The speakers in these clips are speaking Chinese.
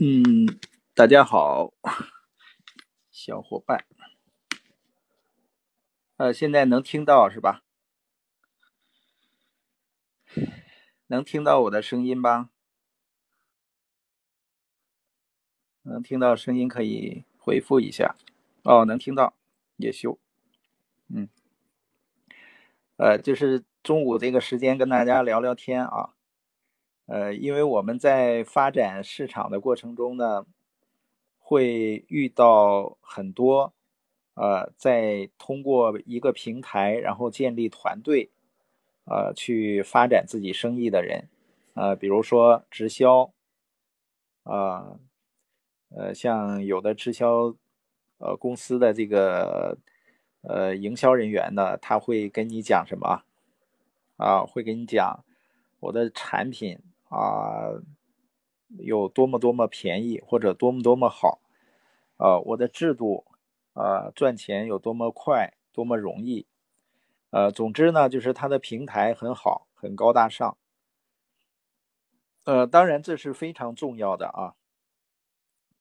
嗯，大家好，小伙伴，呃，现在能听到是吧？能听到我的声音吧？能听到声音可以回复一下。哦，能听到，叶修，嗯，呃，就是中午这个时间跟大家聊聊天啊。呃，因为我们在发展市场的过程中呢，会遇到很多，呃，在通过一个平台，然后建立团队，呃，去发展自己生意的人，呃，比如说直销，啊，呃，像有的直销，呃，公司的这个，呃，营销人员呢，他会跟你讲什么？啊，会跟你讲我的产品。啊，有多么多么便宜，或者多么多么好，啊，我的制度，啊，赚钱有多么快，多么容易，呃，总之呢，就是它的平台很好，很高大上，呃，当然这是非常重要的啊。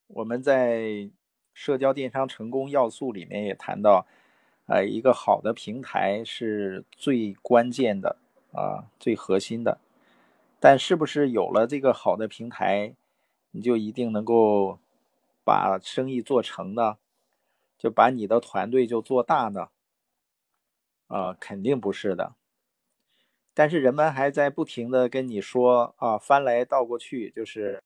我们在社交电商成功要素里面也谈到，呃，一个好的平台是最关键的啊，最核心的。但是不是有了这个好的平台，你就一定能够把生意做成呢？就把你的团队就做大呢？啊，肯定不是的。但是人们还在不停的跟你说啊，翻来倒过去就是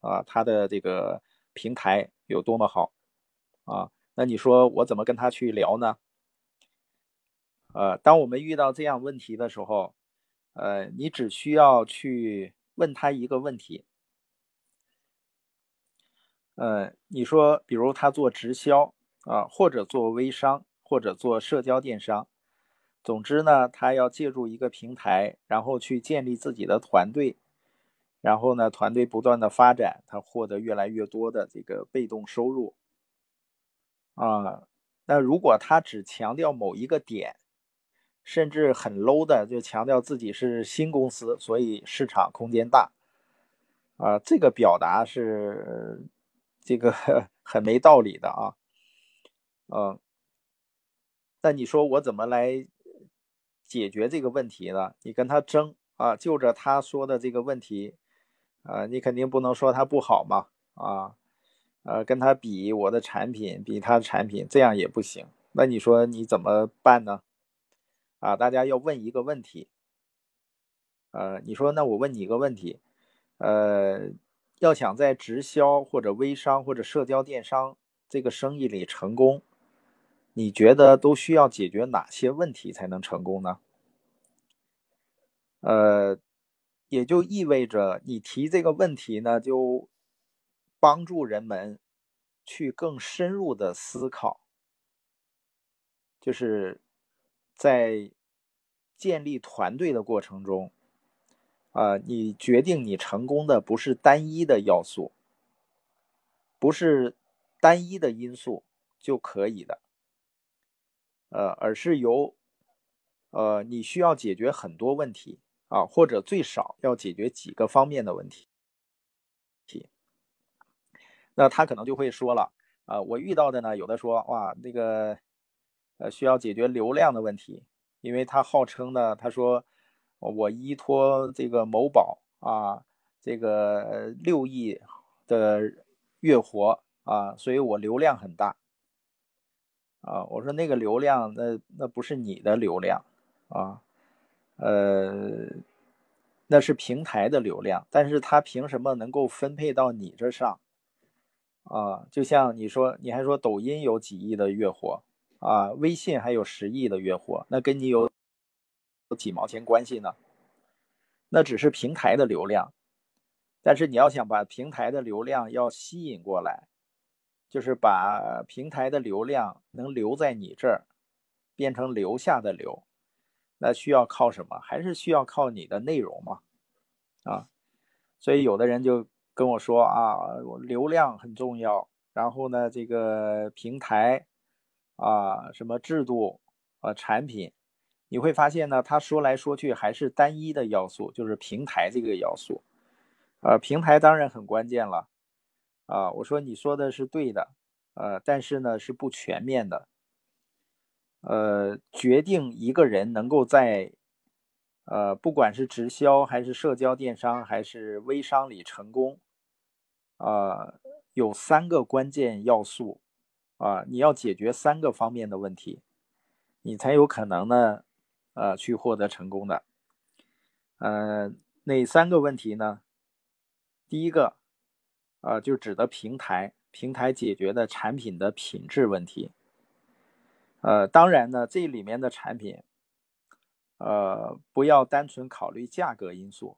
啊，他的这个平台有多么好啊？那你说我怎么跟他去聊呢？呃，当我们遇到这样问题的时候。呃，你只需要去问他一个问题。呃，你说，比如他做直销啊，或者做微商，或者做社交电商，总之呢，他要借助一个平台，然后去建立自己的团队，然后呢，团队不断的发展，他获得越来越多的这个被动收入。啊，那如果他只强调某一个点，甚至很 low 的，就强调自己是新公司，所以市场空间大，啊，这个表达是这个很没道理的啊，嗯，那你说我怎么来解决这个问题呢？你跟他争啊，就着他说的这个问题，啊，你肯定不能说他不好嘛，啊，呃，跟他比我的产品，比他的产品，这样也不行。那你说你怎么办呢？啊，大家要问一个问题，呃，你说那我问你一个问题，呃，要想在直销或者微商或者社交电商这个生意里成功，你觉得都需要解决哪些问题才能成功呢？呃，也就意味着你提这个问题呢，就帮助人们去更深入的思考，就是。在建立团队的过程中，啊，你决定你成功的不是单一的要素，不是单一的因素就可以的，呃，而是由，呃，你需要解决很多问题啊，或者最少要解决几个方面的问题。题，那他可能就会说了，啊，我遇到的呢，有的说，哇，那个。呃，需要解决流量的问题，因为他号称呢，他说我依托这个某宝啊，这个六亿的月活啊，所以我流量很大啊。我说那个流量，那那不是你的流量啊，呃，那是平台的流量，但是他凭什么能够分配到你这上啊？就像你说，你还说抖音有几亿的月活。啊，微信还有十亿的月活，那跟你有几毛钱关系呢？那只是平台的流量，但是你要想把平台的流量要吸引过来，就是把平台的流量能留在你这儿，变成留下的流，那需要靠什么？还是需要靠你的内容嘛？啊，所以有的人就跟我说啊，流量很重要，然后呢，这个平台。啊，什么制度啊，产品，你会发现呢？他说来说去还是单一的要素，就是平台这个要素。呃，平台当然很关键了，啊，我说你说的是对的，呃，但是呢是不全面的，呃，决定一个人能够在，呃，不管是直销还是社交电商还是微商里成功，啊，有三个关键要素，啊，你要解决三个方面的问题，你才有可能呢，呃，去获得成功的，呃，哪三个问题呢？第一个，啊，就指的平台，平台解决的产品的品质问题。呃，当然呢，这里面的产品，呃，不要单纯考虑价格因素，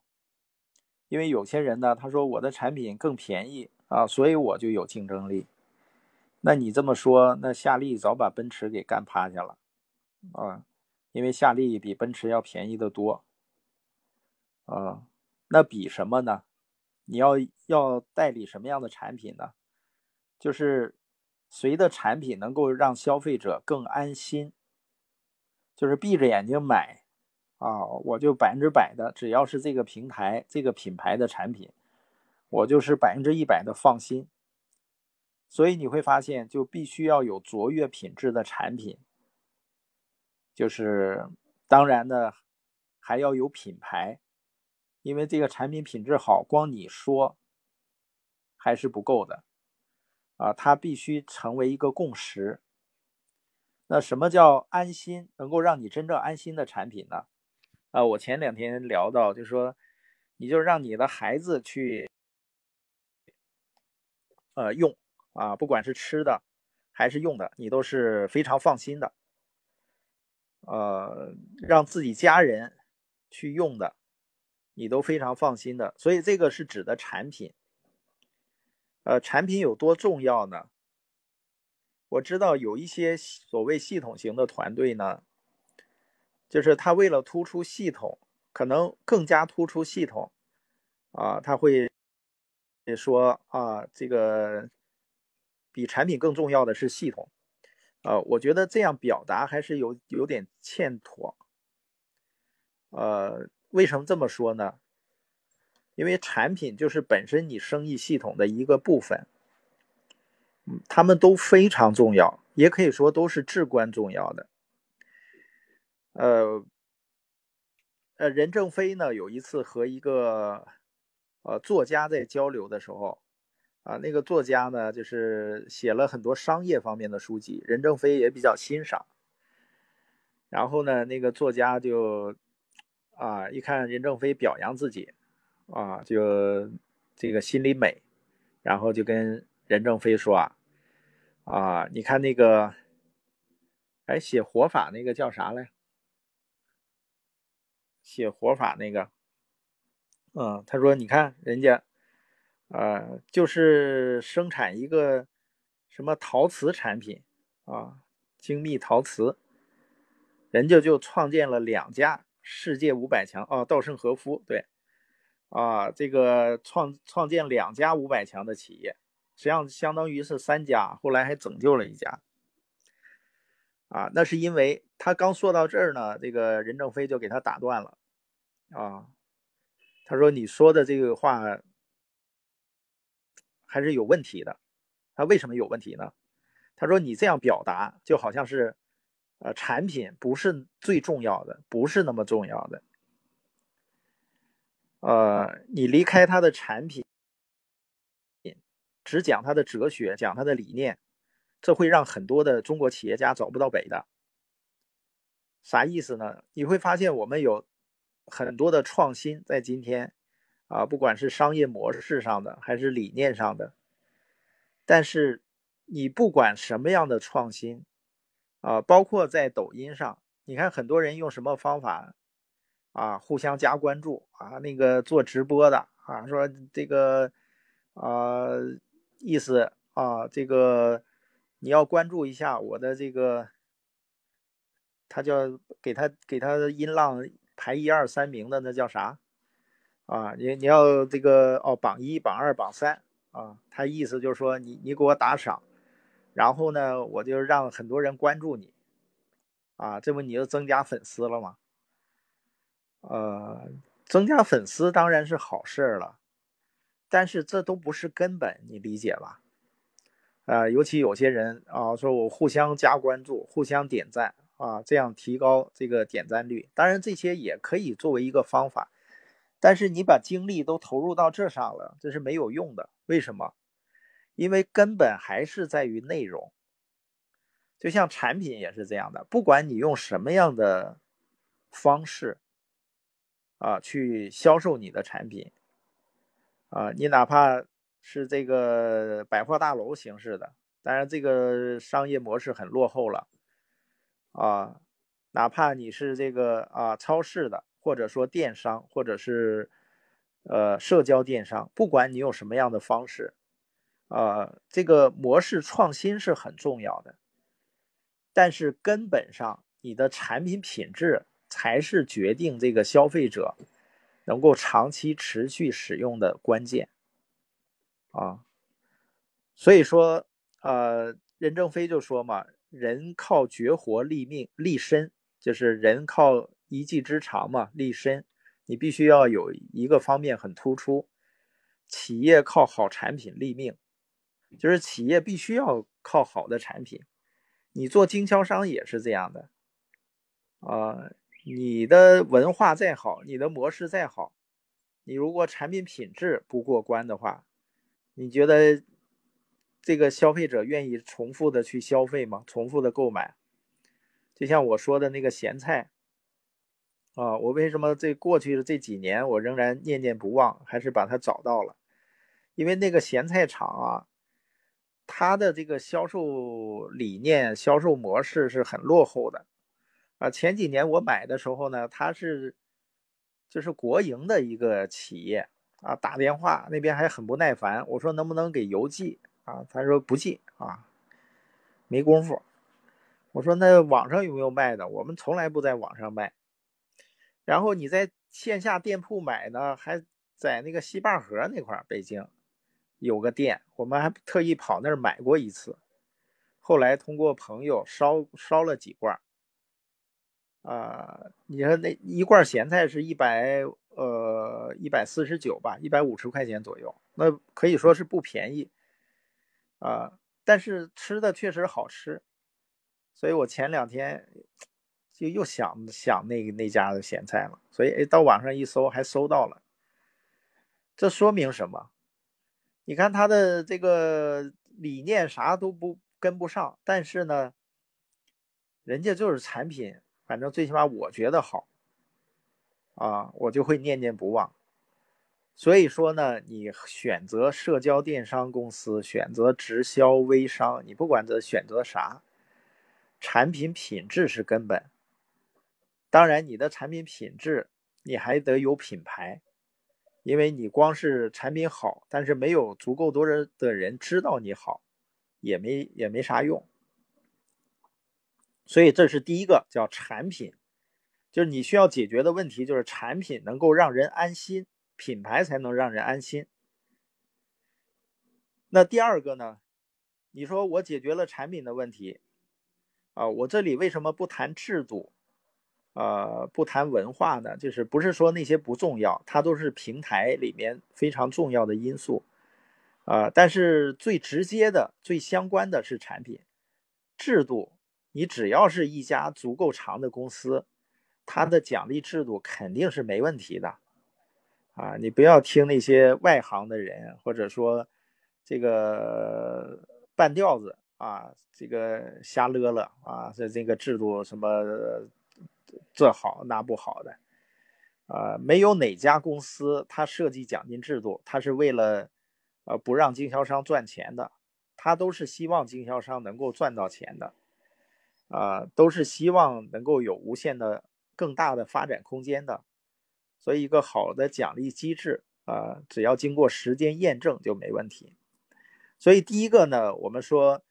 因为有些人呢，他说我的产品更便宜啊，所以我就有竞争力。那你这么说，那夏利早把奔驰给干趴下了啊，因为夏利比奔驰要便宜的多。啊，那比什么呢？你要要代理什么样的产品呢？就是谁的产品能够让消费者更安心，就是闭着眼睛买啊，我就百分之百的，只要是这个平台、这个品牌的产品，我就是百分之一百的放心。所以你会发现，就必须要有卓越品质的产品，就是当然呢，还要有品牌。因为这个产品品质好，光你说还是不够的啊，它必须成为一个共识。那什么叫安心？能够让你真正安心的产品呢？啊，我前两天聊到，就说，你就让你的孩子去呃用啊，不管是吃的还是用的，你都是非常放心的。呃，让自己家人去用的。你都非常放心的，所以这个是指的产品。呃，产品有多重要呢？我知道有一些所谓系统型的团队呢，就是他为了突出系统，可能更加突出系统啊，他会说啊，这个比产品更重要的是系统。呃，我觉得这样表达还是有有点欠妥。呃。为什么这么说呢？因为产品就是本身你生意系统的一个部分，嗯，他们都非常重要，也可以说都是至关重要的。呃，呃，任正非呢有一次和一个呃作家在交流的时候，啊，那个作家呢就是写了很多商业方面的书籍，任正非也比较欣赏。然后呢，那个作家就。啊，一看任正非表扬自己，啊，就这个心里美，然后就跟任正非说啊，啊，你看那个，哎，写活法那个叫啥来？写活法那个，嗯，他说你看人家，呃，就是生产一个什么陶瓷产品啊，精密陶瓷，人家就创建了两家。世界五百强啊，稻盛和夫对，啊，这个创创建两家五百强的企业，实际上相当于是三家，后来还拯救了一家，啊，那是因为他刚说到这儿呢，这个任正非就给他打断了，啊，他说你说的这个话还是有问题的，他为什么有问题呢？他说你这样表达就好像是。呃，产品不是最重要的，不是那么重要的。呃，你离开它的产品，只讲它的哲学，讲它的理念，这会让很多的中国企业家找不到北的。啥意思呢？你会发现我们有很多的创新在今天啊，不管是商业模式上的还是理念上的，但是你不管什么样的创新。啊，包括在抖音上，你看很多人用什么方法啊，互相加关注啊，那个做直播的啊，说这个啊意思啊，这个你要关注一下我的这个，他叫给他给他音浪排一二三名的那叫啥啊？你你要这个哦榜一榜二榜三啊，他意思就是说你你给我打赏。然后呢，我就让很多人关注你，啊，这不你就增加粉丝了吗？呃，增加粉丝当然是好事了，但是这都不是根本，你理解吧？啊，尤其有些人啊，说我互相加关注，互相点赞啊，这样提高这个点赞率。当然，这些也可以作为一个方法，但是你把精力都投入到这上了，这是没有用的。为什么？因为根本还是在于内容。就像产品也是这样的，不管你用什么样的方式啊去销售你的产品。啊，你哪怕是这个百货大楼形式的，当然这个商业模式很落后了。啊，哪怕你是这个啊超市的，或者说电商，或者是呃社交电商，不管你用什么样的方式，啊，这个模式创新是很重要的。但是根本上，你的产品品质才是决定这个消费者。能够长期持续使用的关键啊，所以说，呃，任正非就说嘛，人靠绝活立命立身，就是人靠一技之长嘛立身，你必须要有一个方面很突出。企业靠好产品立命，就是企业必须要靠好的产品。你做经销商也是这样的啊。你的文化再好，你的模式再好，你如果产品品质不过关的话，你觉得这个消费者愿意重复的去消费吗？重复的购买？就像我说的那个咸菜啊，我为什么这过去的这几年我仍然念念不忘，还是把它找到了？因为那个咸菜厂啊，它的这个销售理念、销售模式是很落后的。啊，前几年我买的时候呢，它是就是国营的一个企业啊，打电话那边还很不耐烦，我说能不能给邮寄啊？他说不寄啊，没工夫。我说那网上有没有卖的？我们从来不在网上卖。然后你在线下店铺买呢，还在那个西坝河那块儿，北京有个店，我们还特意跑那儿买过一次。后来通过朋友烧烧了几罐。啊，你说那一罐咸菜是一百呃一百四十九吧，一百五十块钱左右，那可以说是不便宜啊。但是吃的确实好吃，所以我前两天就又想想那个那家的咸菜了。所以哎，到网上一搜还搜到了，这说明什么？你看他的这个理念啥都不跟不上，但是呢，人家就是产品。反正最起码我觉得好，啊，我就会念念不忘。所以说呢，你选择社交电商公司，选择直销微商，你不管这选择啥，产品品质是根本。当然，你的产品品质你还得有品牌，因为你光是产品好，但是没有足够多人的人知道你好，也没也没啥用。所以这是第一个叫产品，就是你需要解决的问题，就是产品能够让人安心，品牌才能让人安心。那第二个呢？你说我解决了产品的问题，啊，我这里为什么不谈制度，呃，不谈文化呢？就是不是说那些不重要，它都是平台里面非常重要的因素，啊，但是最直接的、最相关的是产品制度。你只要是一家足够长的公司，它的奖励制度肯定是没问题的，啊，你不要听那些外行的人，或者说这个半吊子啊，这个瞎勒勒啊，这这个制度什么这好那不好的，啊，没有哪家公司它设计奖金制度，它是为了呃不让经销商赚钱的，它都是希望经销商能够赚到钱的。啊，都是希望能够有无限的、更大的发展空间的，所以一个好的奖励机制啊，只要经过时间验证就没问题。所以第一个呢，我们说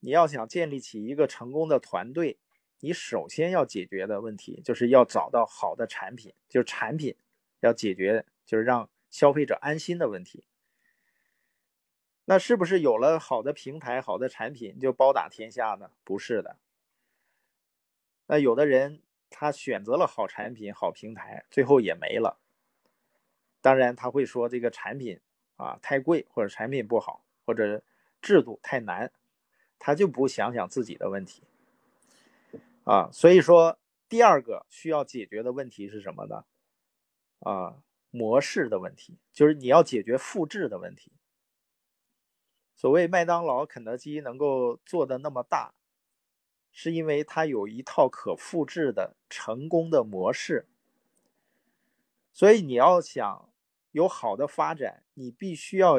你要想建立起一个成功的团队，你首先要解决的问题就是要找到好的产品，就是产品要解决，就是让消费者安心的问题。那是不是有了好的平台、好的产品就包打天下呢？不是的。那有的人他选择了好产品、好平台，最后也没了。当然他会说这个产品啊太贵，或者产品不好，或者制度太难，他就不想想自己的问题啊。所以说，第二个需要解决的问题是什么呢？啊，模式的问题，就是你要解决复制的问题。所谓麦当劳、肯德基能够做的那么大，是因为它有一套可复制的成功的模式。所以你要想有好的发展，你必须要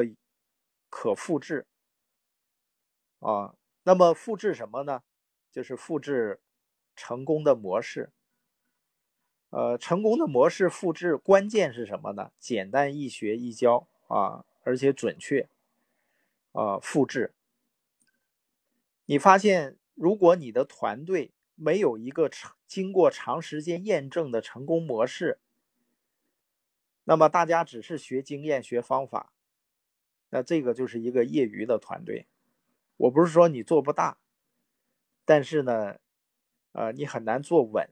可复制啊。那么复制什么呢？就是复制成功的模式。呃，成功的模式复制关键是什么呢？简单易学易教啊，而且准确啊。复制，你发现如果你的团队没有一个长经过长时间验证的成功模式，那么大家只是学经验、学方法，那这个就是一个业余的团队。我不是说你做不大，但是呢，呃，你很难做稳，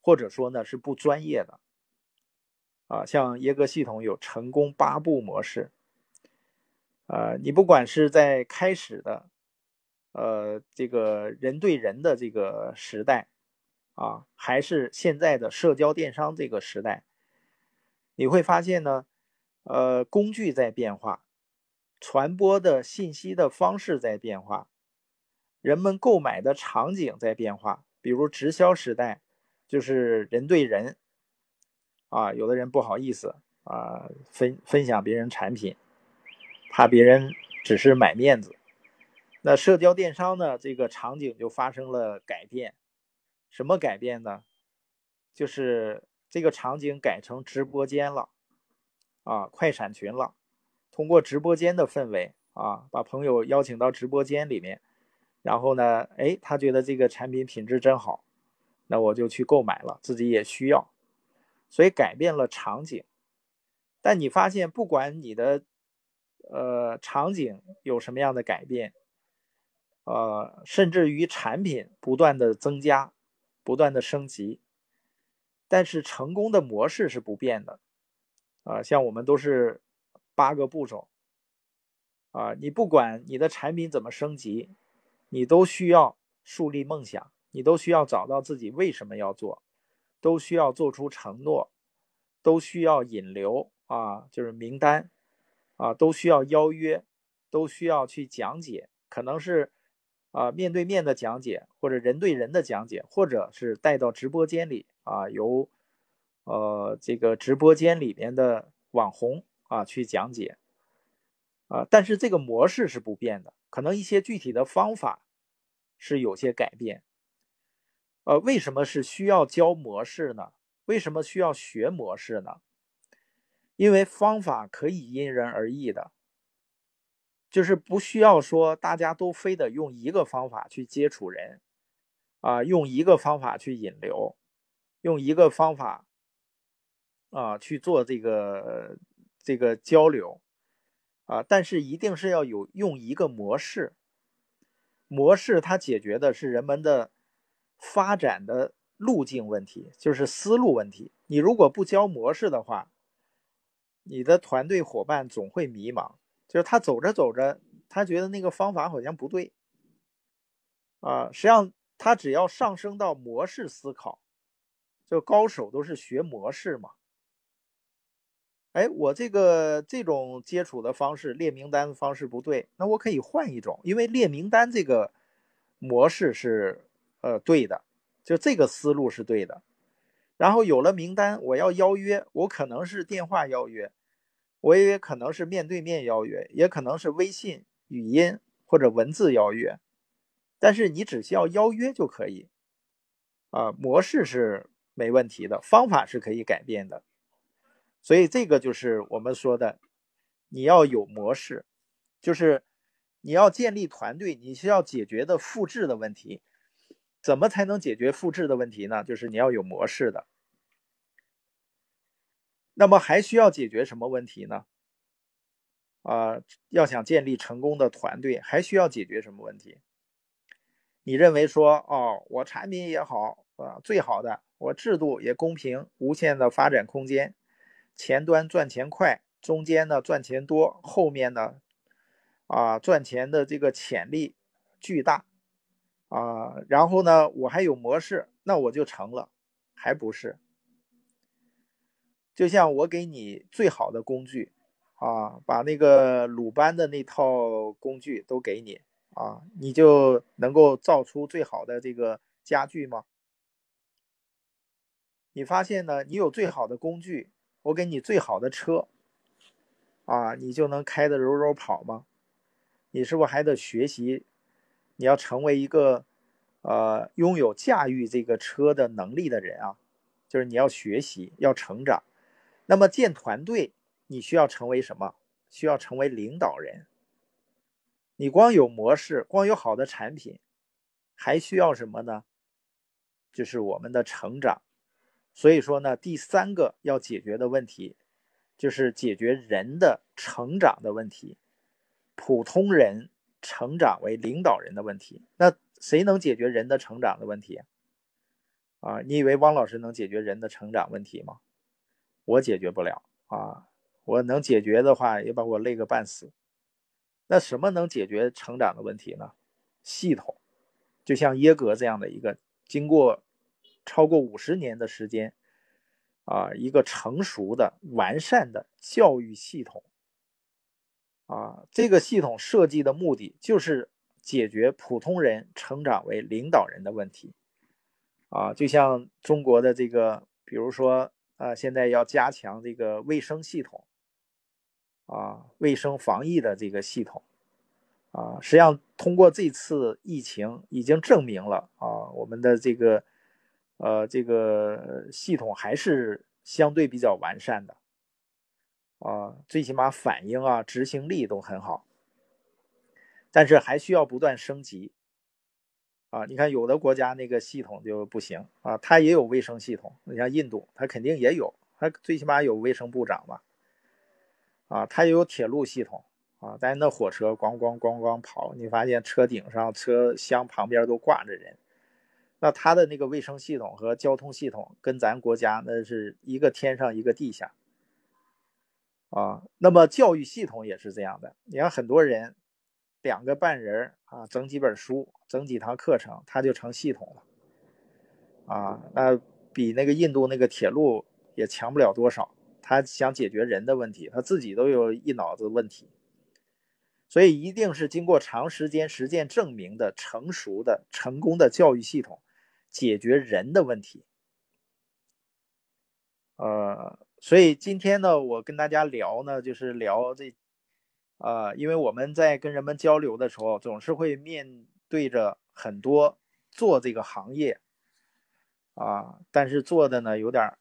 或者说呢是不专业的。啊，像耶格系统有成功八步模式，呃，你不管是在开始的，呃，这个人对人的这个时代，啊，还是现在的社交电商这个时代。你会发现呢，呃，工具在变化，传播的信息的方式在变化，人们购买的场景在变化。比如直销时代，就是人对人，啊，有的人不好意思啊，分分享别人产品，怕别人只是买面子。那社交电商呢，这个场景就发生了改变，什么改变呢？就是。这个场景改成直播间了，啊，快闪群了。通过直播间的氛围啊，把朋友邀请到直播间里面，然后呢，哎，他觉得这个产品品质真好，那我就去购买了，自己也需要，所以改变了场景。但你发现，不管你的呃场景有什么样的改变，呃，甚至于产品不断的增加，不断的升级。但是成功的模式是不变的，啊，像我们都是八个步骤，啊，你不管你的产品怎么升级，你都需要树立梦想，你都需要找到自己为什么要做，都需要做出承诺，都需要引流啊，就是名单，啊，都需要邀约，都需要去讲解，可能是啊面对面的讲解，或者人对人的讲解，或者是带到直播间里。啊，由呃这个直播间里面的网红啊去讲解啊，但是这个模式是不变的，可能一些具体的方法是有些改变。呃，为什么是需要教模式呢？为什么需要学模式呢？因为方法可以因人而异的，就是不需要说大家都非得用一个方法去接触人啊，用一个方法去引流。用一个方法啊去做这个这个交流啊，但是一定是要有用一个模式，模式它解决的是人们的发展的路径问题，就是思路问题。你如果不教模式的话，你的团队伙伴总会迷茫，就是他走着走着，他觉得那个方法好像不对啊。实际上，他只要上升到模式思考。就高手都是学模式嘛，哎，我这个这种接触的方式列名单的方式不对，那我可以换一种，因为列名单这个模式是呃对的，就这个思路是对的。然后有了名单，我要邀约，我可能是电话邀约，我也可能是面对面邀约，也可能是微信语音或者文字邀约，但是你只需要邀约就可以，啊，模式是。没问题的方法是可以改变的，所以这个就是我们说的，你要有模式，就是你要建立团队，你需要解决的复制的问题，怎么才能解决复制的问题呢？就是你要有模式的。那么还需要解决什么问题呢？啊，要想建立成功的团队，还需要解决什么问题？你认为说，哦，我产品也好啊，最好的。我制度也公平，无限的发展空间，前端赚钱快，中间呢赚钱多，后面呢啊赚钱的这个潜力巨大啊，然后呢我还有模式，那我就成了，还不是？就像我给你最好的工具啊，把那个鲁班的那套工具都给你啊，你就能够造出最好的这个家具吗？你发现呢？你有最好的工具，我给你最好的车啊，你就能开的柔柔跑吗？你是不是还得学习？你要成为一个呃拥有驾驭这个车的能力的人啊，就是你要学习，要成长。那么建团队，你需要成为什么？需要成为领导人。你光有模式，光有好的产品，还需要什么呢？就是我们的成长。所以说呢，第三个要解决的问题，就是解决人的成长的问题，普通人成长为领导人的问题。那谁能解决人的成长的问题？啊，你以为汪老师能解决人的成长问题吗？我解决不了啊！我能解决的话，也把我累个半死。那什么能解决成长的问题呢？系统，就像耶格这样的一个经过超过五十年的时间啊，一个成熟的、完善的教育系统啊，这个系统设计的目的就是解决普通人成长为领导人的问题啊，就像中国的这个，比如说。啊，现在要加强这个卫生系统，啊，卫生防疫的这个系统，啊，实际上通过这次疫情已经证明了啊，我们的这个呃这个系统还是相对比较完善的，啊，最起码反应啊执行力都很好，但是还需要不断升级。啊，你看有的国家那个系统就不行啊，它也有卫生系统。你像印度，它肯定也有，它最起码有卫生部长吧？啊，它也有铁路系统啊，但是那火车咣咣咣咣跑，你发现车顶上、车厢旁边都挂着人，那它的那个卫生系统和交通系统跟咱国家那是一个天上一个地下啊。那么教育系统也是这样的，你看很多人。两个半人啊，整几本书，整几堂课程，他就成系统了啊。那比那个印度那个铁路也强不了多少。他想解决人的问题，他自己都有一脑子问题。所以一定是经过长时间实践证明的成熟的、成功的教育系统，解决人的问题。呃，所以今天呢，我跟大家聊呢，就是聊这。啊，因为我们在跟人们交流的时候，总是会面对着很多做这个行业啊，但是做的呢有点，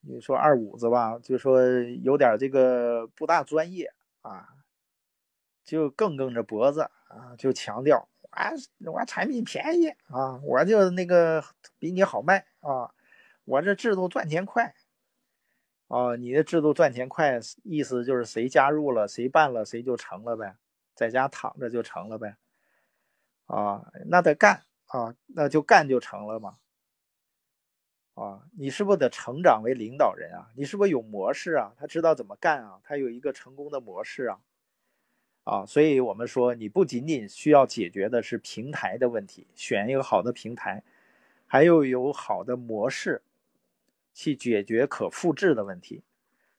你说二五子吧，就说有点这个不大专业啊，就更梗着脖子啊，就强调啊，我产品便宜啊，我就那个比你好卖啊，我这制度赚钱快。哦，你的制度赚钱快，意思就是谁加入了，谁办了，谁就成了呗，在家躺着就成了呗。啊，那得干啊，那就干就成了嘛。啊，你是不是得成长为领导人啊？你是不是有模式啊？他知道怎么干啊？他有一个成功的模式啊。啊，所以我们说，你不仅仅需要解决的是平台的问题，选一个好的平台，还有有好的模式。去解决可复制的问题，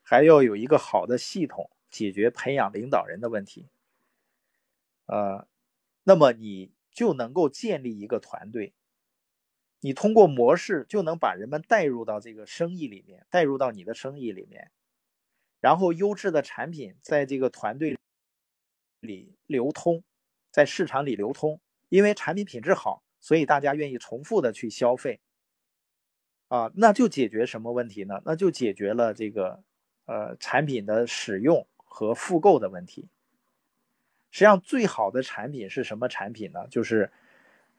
还要有一个好的系统解决培养领导人的问题。呃，那么你就能够建立一个团队，你通过模式就能把人们带入到这个生意里面，带入到你的生意里面，然后优质的产品在这个团队里流通，在市场里流通，因为产品品质好，所以大家愿意重复的去消费。啊，那就解决什么问题呢？那就解决了这个，呃，产品的使用和复购的问题。实际上，最好的产品是什么产品呢？就是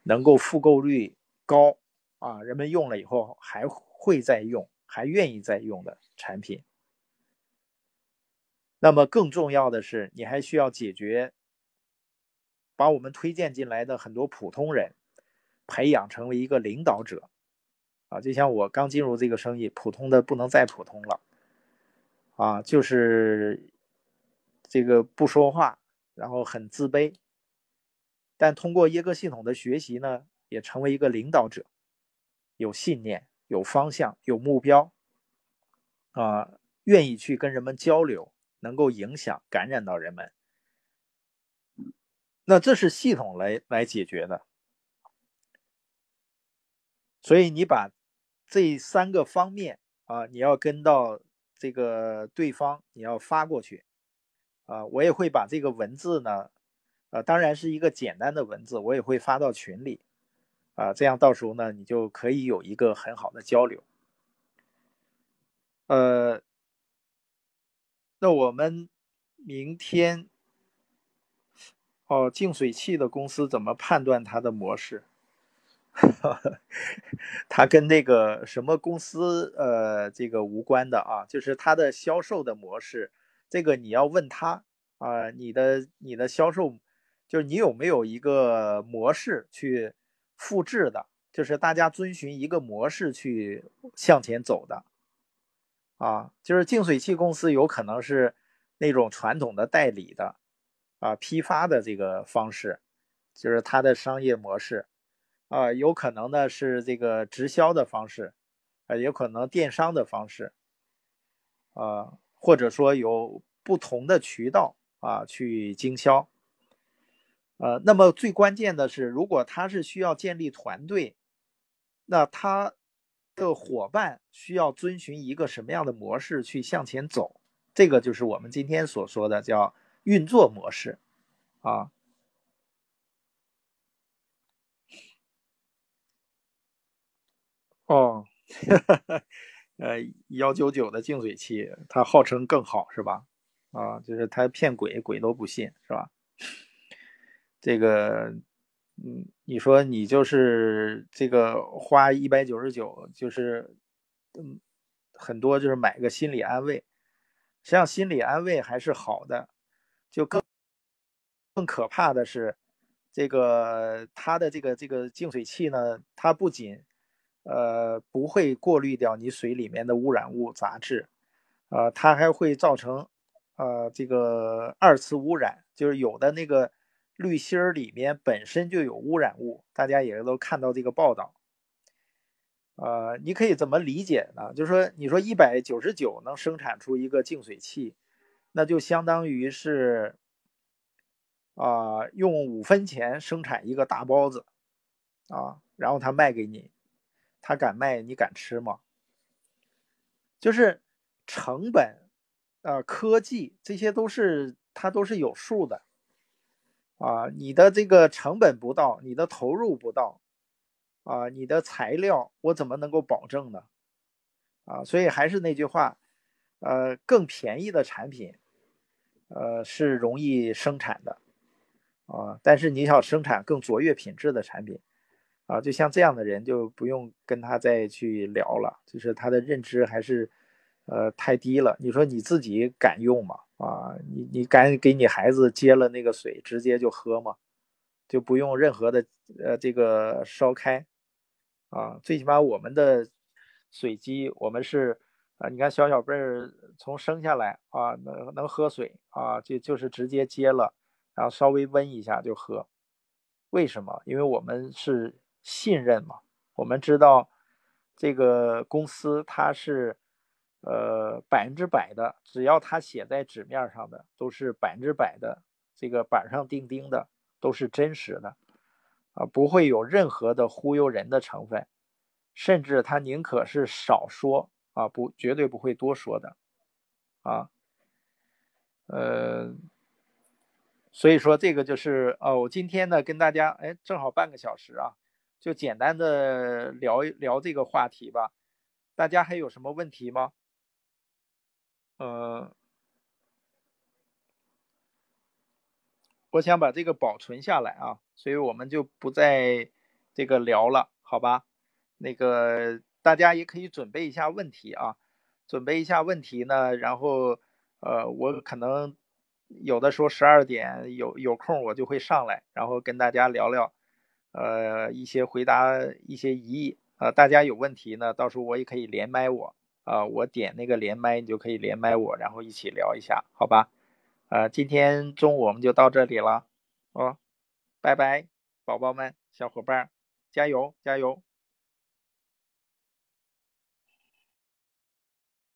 能够复购率高啊，人们用了以后还会再用，还愿意再用的产品。那么更重要的是，你还需要解决把我们推荐进来的很多普通人培养成为一个领导者。啊，就像我刚进入这个生意，普通的不能再普通了，啊，就是这个不说话，然后很自卑。但通过耶格系统的学习呢，也成为一个领导者，有信念、有方向、有目标，啊，愿意去跟人们交流，能够影响、感染到人们。那这是系统来来解决的。所以你把这三个方面啊，你要跟到这个对方，你要发过去啊，我也会把这个文字呢。呃，当然是一个简单的文字，我也会发到群里，啊，这样到时候呢，你就可以有一个很好的交流。呃，那我们明天，哦，净水器的公司怎么判断它的模式？它跟那个什么公司，呃，这个无关的啊，就是它的销售的模式，这个你要问他啊，你的你的销售。就是你有没有一个模式去复制的，就是大家遵循一个模式去向前走的，啊，就是净水器公司有可能是那种传统的代理的，啊，批发的这个方式，就是它的商业模式，啊，有可能呢是这个直销的方式，啊，有可能电商的方式，啊，或者说有不同的渠道啊去经销。呃，那么最关键的是，如果他是需要建立团队，那他的伙伴需要遵循一个什么样的模式去向前走？这个就是我们今天所说的叫运作模式啊。哦，呃，幺九九的净水器，它号称更好是吧？啊，就是它骗鬼，鬼都不信是吧？这个，嗯，你说你就是这个花一百九十九，就是，嗯，很多就是买个心理安慰，实际上心理安慰还是好的，就更更可怕的是，这个它的这个这个净水器呢，它不仅呃不会过滤掉你水里面的污染物杂质，呃，它还会造成呃这个二次污染，就是有的那个。滤芯儿里面本身就有污染物，大家也都看到这个报道。呃，你可以怎么理解呢？就是说，你说一百九十九能生产出一个净水器，那就相当于是啊，用五分钱生产一个大包子啊，然后他卖给你，他敢卖，你敢吃吗？就是成本啊，科技这些都是它都是有数的。啊，你的这个成本不到，你的投入不到，啊，你的材料我怎么能够保证呢？啊，所以还是那句话，呃，更便宜的产品，呃，是容易生产的，啊，但是你想生产更卓越品质的产品，啊，就像这样的人就不用跟他再去聊了，就是他的认知还是，呃，太低了。你说你自己敢用吗？啊，你你敢给你孩子接了那个水，直接就喝吗？就不用任何的呃这个烧开啊？最起码我们的水机，我们是啊，你看小小辈儿从生下来啊，能能喝水啊，就就是直接接了，然后稍微温一下就喝。为什么？因为我们是信任嘛，我们知道这个公司它是。呃，百分之百的，只要他写在纸面上的，都是百分之百的，这个板上钉钉的，都是真实的，啊，不会有任何的忽悠人的成分，甚至他宁可是少说啊，不，绝对不会多说的，啊，呃，所以说这个就是哦，我今天呢跟大家，哎，正好半个小时啊，就简单的聊一聊这个话题吧，大家还有什么问题吗？呃，我想把这个保存下来啊，所以我们就不再这个聊了，好吧？那个大家也可以准备一下问题啊，准备一下问题呢，然后呃，我可能有的时候十二点有有空我就会上来，然后跟大家聊聊，呃，一些回答一些疑义啊，大家有问题呢，到时候我也可以连麦我啊，我点那个连麦，你就可以连麦我，然后一起聊一下，好吧？呃，今天中午我们就到这里了，哦，拜拜，宝宝们，小伙伴，加油加油！